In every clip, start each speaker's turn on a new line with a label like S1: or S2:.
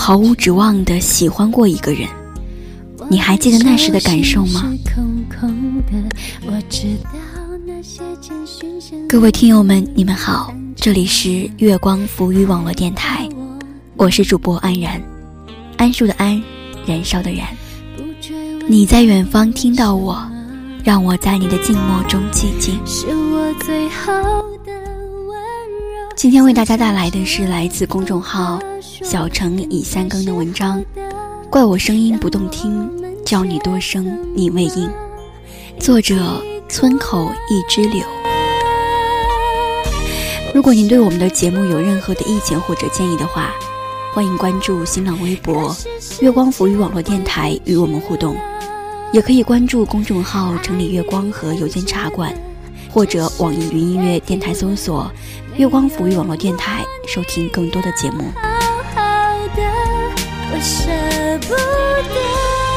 S1: 毫无指望的喜欢过一个人？你还记得那时的感受吗？各位听友们，你们好，这里是月光浮语网络电台，我是主播安然，桉树的安，燃烧的燃。你在远方听到我，让我在你的静默中寂静。今天为大家带来的是来自公众号小城已三更的文章，怪我声音不动听。叫你多生，你未应。作者：村口一枝柳。如果您对我们的节目有任何的意见或者建议的话，欢迎关注新浪微博“月光浮语网络电台”与我们互动，也可以关注公众号“城里月光”和邮件茶馆，或者网易云音乐电台搜索“月光浮语网络电台”收听更多的节目。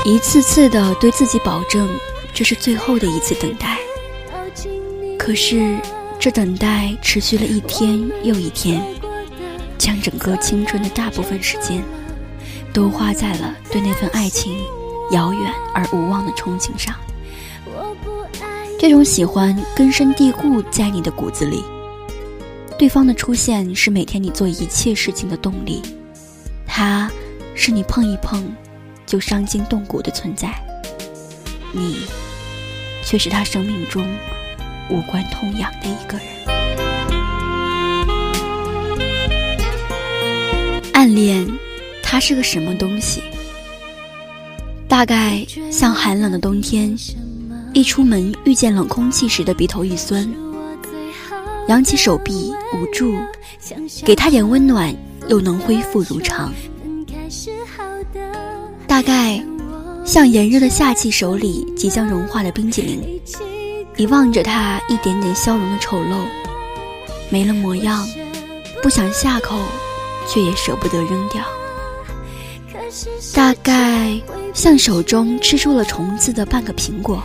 S1: 一次次的对自己保证，这是最后的一次等待。可是，这等待持续了一天又一天，将整个青春的大部分时间，都花在了对那份爱情遥远而无望的憧憬上。这种喜欢根深蒂固在你的骨子里，对方的出现是每天你做一切事情的动力，他，是你碰一碰。就伤筋动骨的存在，你却是他生命中无关痛痒的一个人。暗恋，它是个什么东西？大概像寒冷的冬天，一出门遇见冷空气时的鼻头一酸，扬起手臂捂住，给他点温暖，又能恢复如常。大概，像炎热的夏季手里即将融化的冰激凌，你望着它一点点消融的丑陋，没了模样，不想下口，却也舍不得扔掉。大概像手中吃出了虫子的半个苹果，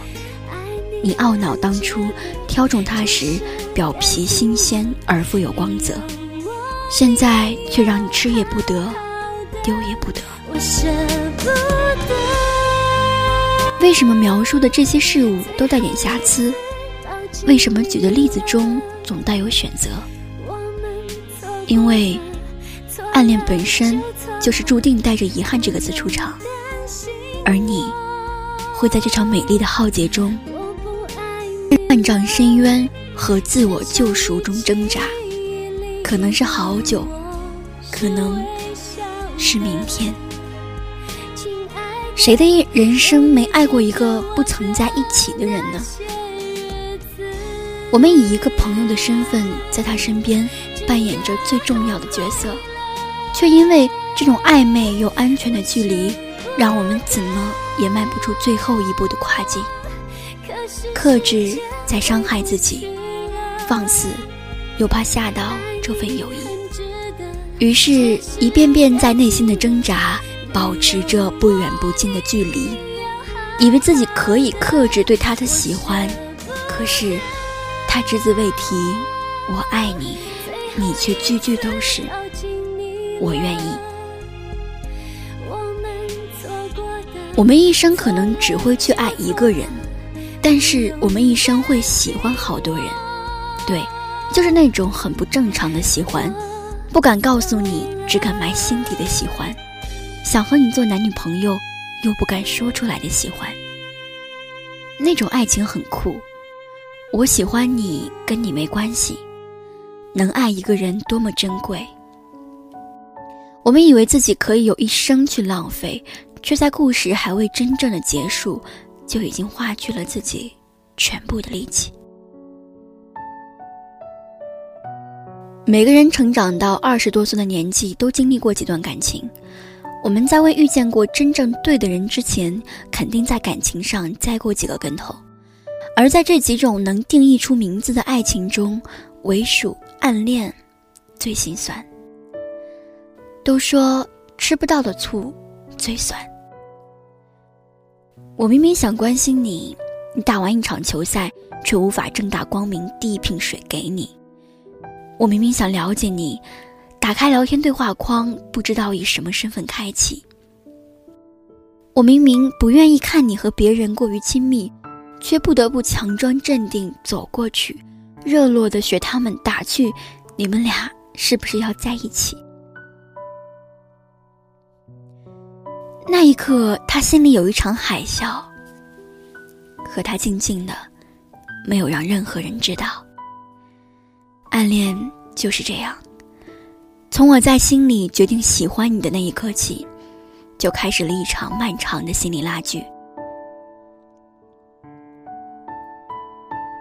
S1: 你懊恼当初挑中它时表皮新鲜而富有光泽，现在却让你吃也不得，丢也不得。为什么描述的这些事物都带点瑕疵？为什么举的例子中总带有选择？因为暗恋本身就是注定带着遗憾这个字出场，而你会在这场美丽的浩劫中，万丈深渊和自我救赎中挣扎，可能是好久，可能是明天。谁的一人生没爱过一个不曾在一起的人呢？我们以一个朋友的身份在他身边扮演着最重要的角色，却因为这种暧昧又安全的距离，让我们怎么也迈不出最后一步的跨境。克制在伤害自己，放肆又怕吓到这份友谊，于是，一遍遍在内心的挣扎。保持着不远不近的距离，以为自己可以克制对他的喜欢，可是他只字未提“我爱你”，你却句句都是“我愿意”。我们一生可能只会去爱一个人，但是我们一生会喜欢好多人。对，就是那种很不正常的喜欢，不敢告诉你，只敢埋心底的喜欢。想和你做男女朋友，又不敢说出来的喜欢，那种爱情很酷。我喜欢你，跟你没关系。能爱一个人多么珍贵。我们以为自己可以有一生去浪费，却在故事还未真正的结束，就已经花去了自己全部的力气。每个人成长到二十多岁的年纪，都经历过几段感情。我们在未遇见过真正对的人之前，肯定在感情上栽过几个跟头，而在这几种能定义出名字的爱情中，唯属暗恋最心酸。都说吃不到的醋最酸。我明明想关心你，你打完一场球赛，却无法正大光明递一瓶水给你。我明明想了解你。打开聊天对话框，不知道以什么身份开启。我明明不愿意看你和别人过于亲密，却不得不强装镇定走过去，热络的学他们打趣：“你们俩是不是要在一起？”那一刻，他心里有一场海啸，可他静静的，没有让任何人知道。暗恋就是这样，从我在心里决定喜欢你的那一刻起，就开始了一场漫长的心理拉锯。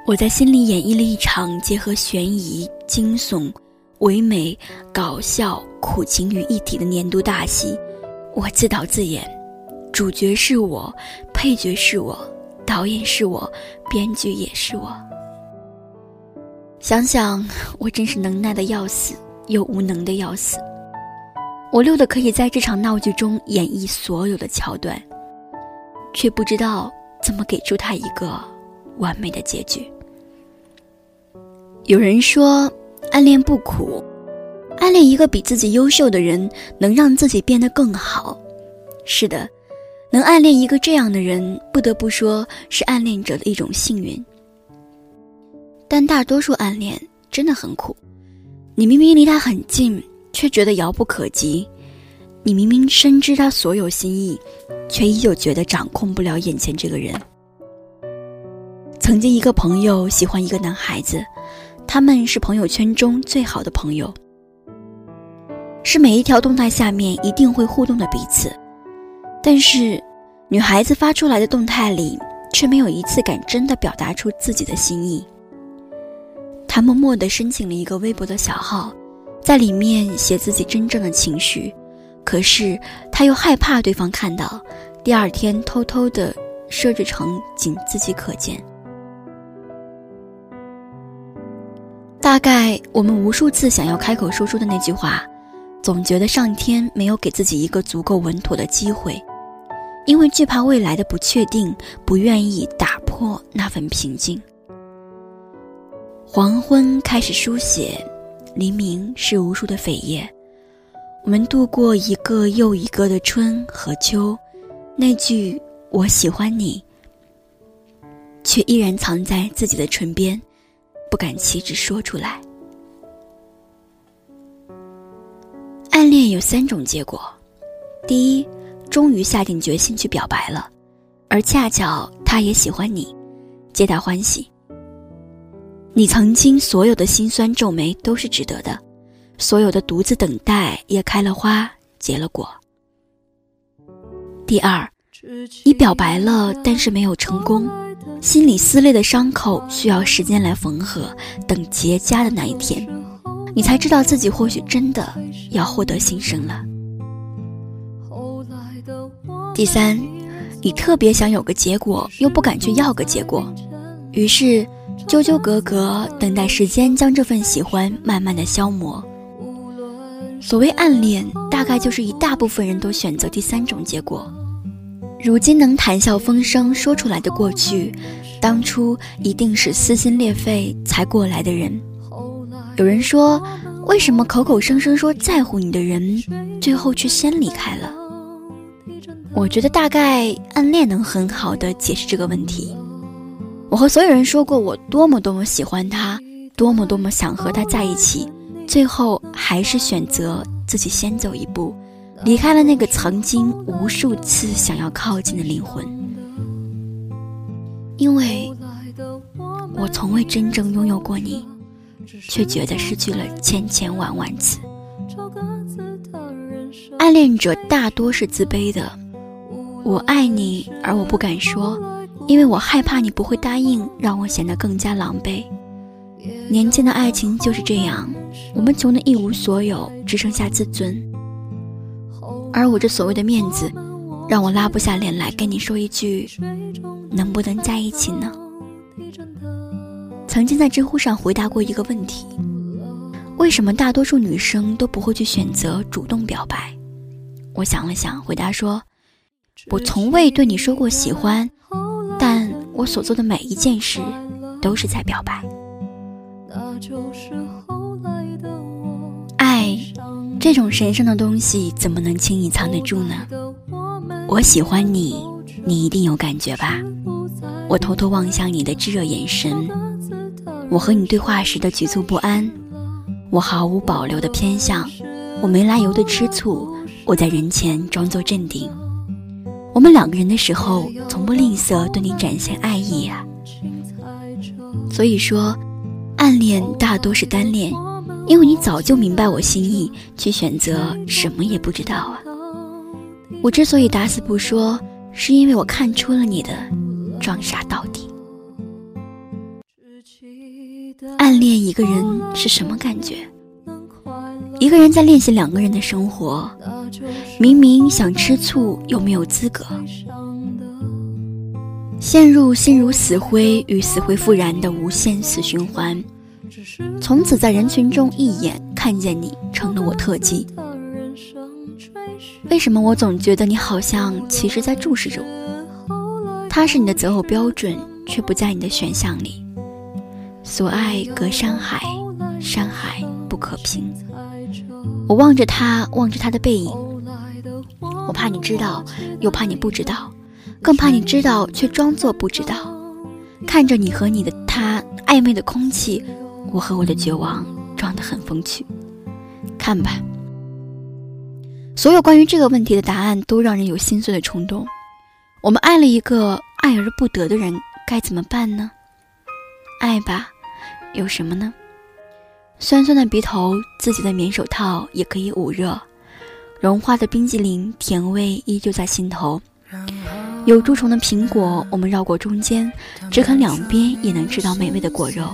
S1: 我在心里演绎了一场结合悬疑、惊悚、唯美、搞笑、苦情于一体的年度大戏。我自导自演，主角是我，配角是我，导演是我，编剧也是我。想想，我真是能耐的要死，又无能的要死。我溜的可以在这场闹剧中演绎所有的桥段，却不知道怎么给出他一个完美的结局。有人说，暗恋不苦。暗恋一个比自己优秀的人，能让自己变得更好。是的，能暗恋一个这样的人，不得不说是暗恋者的一种幸运。但大多数暗恋真的很苦。你明明离他很近，却觉得遥不可及；你明明深知他所有心意，却依旧觉得掌控不了眼前这个人。曾经，一个朋友喜欢一个男孩子，他们是朋友圈中最好的朋友。是每一条动态下面一定会互动的彼此，但是女孩子发出来的动态里却没有一次敢真的表达出自己的心意。他默默地申请了一个微博的小号，在里面写自己真正的情绪，可是他又害怕对方看到，第二天偷偷的设置成仅自己可见。大概我们无数次想要开口说出的那句话。总觉得上天没有给自己一个足够稳妥的机会，因为惧怕未来的不确定，不愿意打破那份平静。黄昏开始书写，黎明是无数的扉页，我们度过一个又一个的春和秋，那句“我喜欢你”，却依然藏在自己的唇边，不敢启齿说出来。暗恋有三种结果：第一，终于下定决心去表白了，而恰巧他也喜欢你，皆大欢喜。你曾经所有的辛酸皱眉都是值得的，所有的独自等待也开了花结了果。第二，你表白了，但是没有成功，心里撕裂的伤口需要时间来缝合，等结痂的那一天。你才知道自己或许真的要获得新生了。第三，你特别想有个结果，又不敢去要个结果，于是纠纠葛葛，等待时间将这份喜欢慢慢的消磨。所谓暗恋，大概就是一大部分人都选择第三种结果。如今能谈笑风生说出来的过去，当初一定是撕心裂肺才过来的人。有人说，为什么口口声声说在乎你的人，最后却先离开了？我觉得大概暗恋能很好的解释这个问题。我和所有人说过我多么多么喜欢他，多么多么想和他在一起，最后还是选择自己先走一步，离开了那个曾经无数次想要靠近的灵魂，因为我从未真正拥有过你。却觉得失去了千千万万次。暗恋者大多是自卑的，我爱你，而我不敢说，因为我害怕你不会答应，让我显得更加狼狈。年轻的爱情就是这样，我们穷得一无所有，只剩下自尊。而我这所谓的面子，让我拉不下脸来跟你说一句，能不能在一起呢？曾经在知乎上回答过一个问题：为什么大多数女生都不会去选择主动表白？我想了想，回答说：“我从未对你说过喜欢，我所做的每一件事都是在表白。爱这种神圣的东西怎么能轻易藏得住呢？我喜欢你，你一定有感觉吧？我偷偷望向你的炙热眼神，我和你对话时的局促不安，我毫无保留的偏向，我没来由的吃醋，我在人前装作镇定。我们两个人的时候，从不吝啬对你展现爱意啊。所以说，暗恋大多是单恋，因为你早就明白我心意，却选择什么也不知道啊。我之所以打死不说，是因为我看出了你的装傻到底。暗恋一个人是什么感觉？一个人在练习两个人的生活，明明想吃醋，又没有资格。陷入心如死灰与死灰复燃的无限死循环，从此在人群中一眼看见你成了我特技。为什么我总觉得你好像其实在注视着我？他是你的择偶标准，却不在你的选项里。所爱隔山海，山海不可平。我望着他，望着他的背影，我怕你知道，又怕你不知道。更怕你知道却装作不知道，看着你和你的他暧昧的空气，我和我的绝望装得很风趣。看吧，所有关于这个问题的答案都让人有心碎的冲动。我们爱了一个爱而不得的人，该怎么办呢？爱吧，有什么呢？酸酸的鼻头，自己的棉手套也可以捂热；融化的冰激凌，甜味依旧在心头。有蛀虫的苹果，我们绕过中间，只啃两边也能吃到美味的果肉。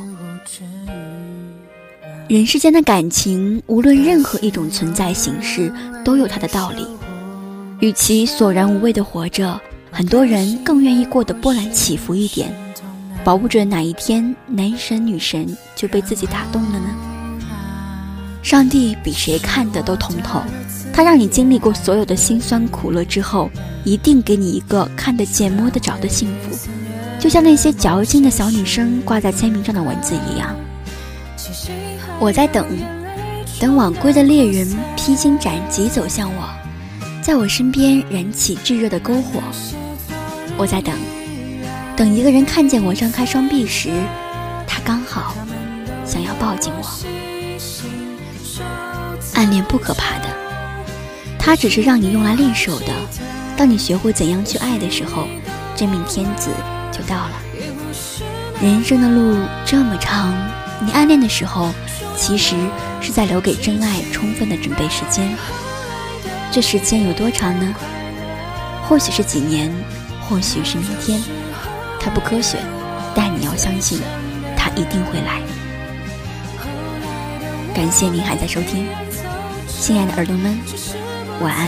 S1: 人世间的感情，无论任何一种存在形式，都有它的道理。与其索然无味的活着，很多人更愿意过得波澜起伏一点，保不准哪一天男神女神就被自己打动了呢？上帝比谁看的都通透。他让你经历过所有的辛酸苦乐之后，一定给你一个看得见、摸得着的幸福，就像那些矫情的小女生挂在签名上的文字一样。我在等，等晚归的猎人披荆斩棘走向我，在我身边燃起炙热的篝火。我在等，等一个人看见我张开双臂时，他刚好想要抱紧我。暗恋不可怕的。它只是让你用来练手的。当你学会怎样去爱的时候，真命天子就到了。人生的路这么长，你暗恋的时候，其实是在留给真爱充分的准备时间。这时间有多长呢？或许是几年，或许是明天。它不科学，但你要相信，它一定会来。感谢您还在收听，亲爱的耳朵们。晚安。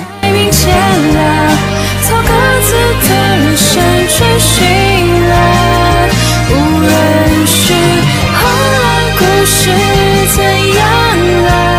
S1: 无论是后来故事怎样了，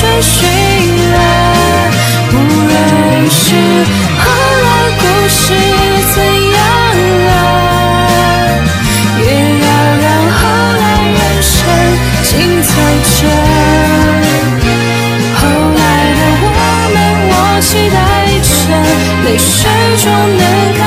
S1: 追寻了无论是后来故事怎样了也要让后来人生精彩着后来的我们我期待着泪水中能看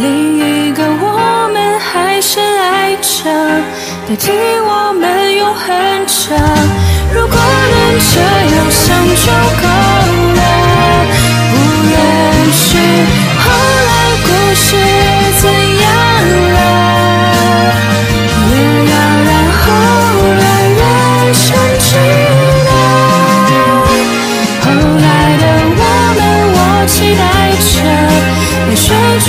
S1: 另一个我们还深爱着
S2: 代替我们永恒着，如果能这样想就够了，不愿去后来故事怎样了，也要让后来人生知道。后来的我们，我期待着，泪水中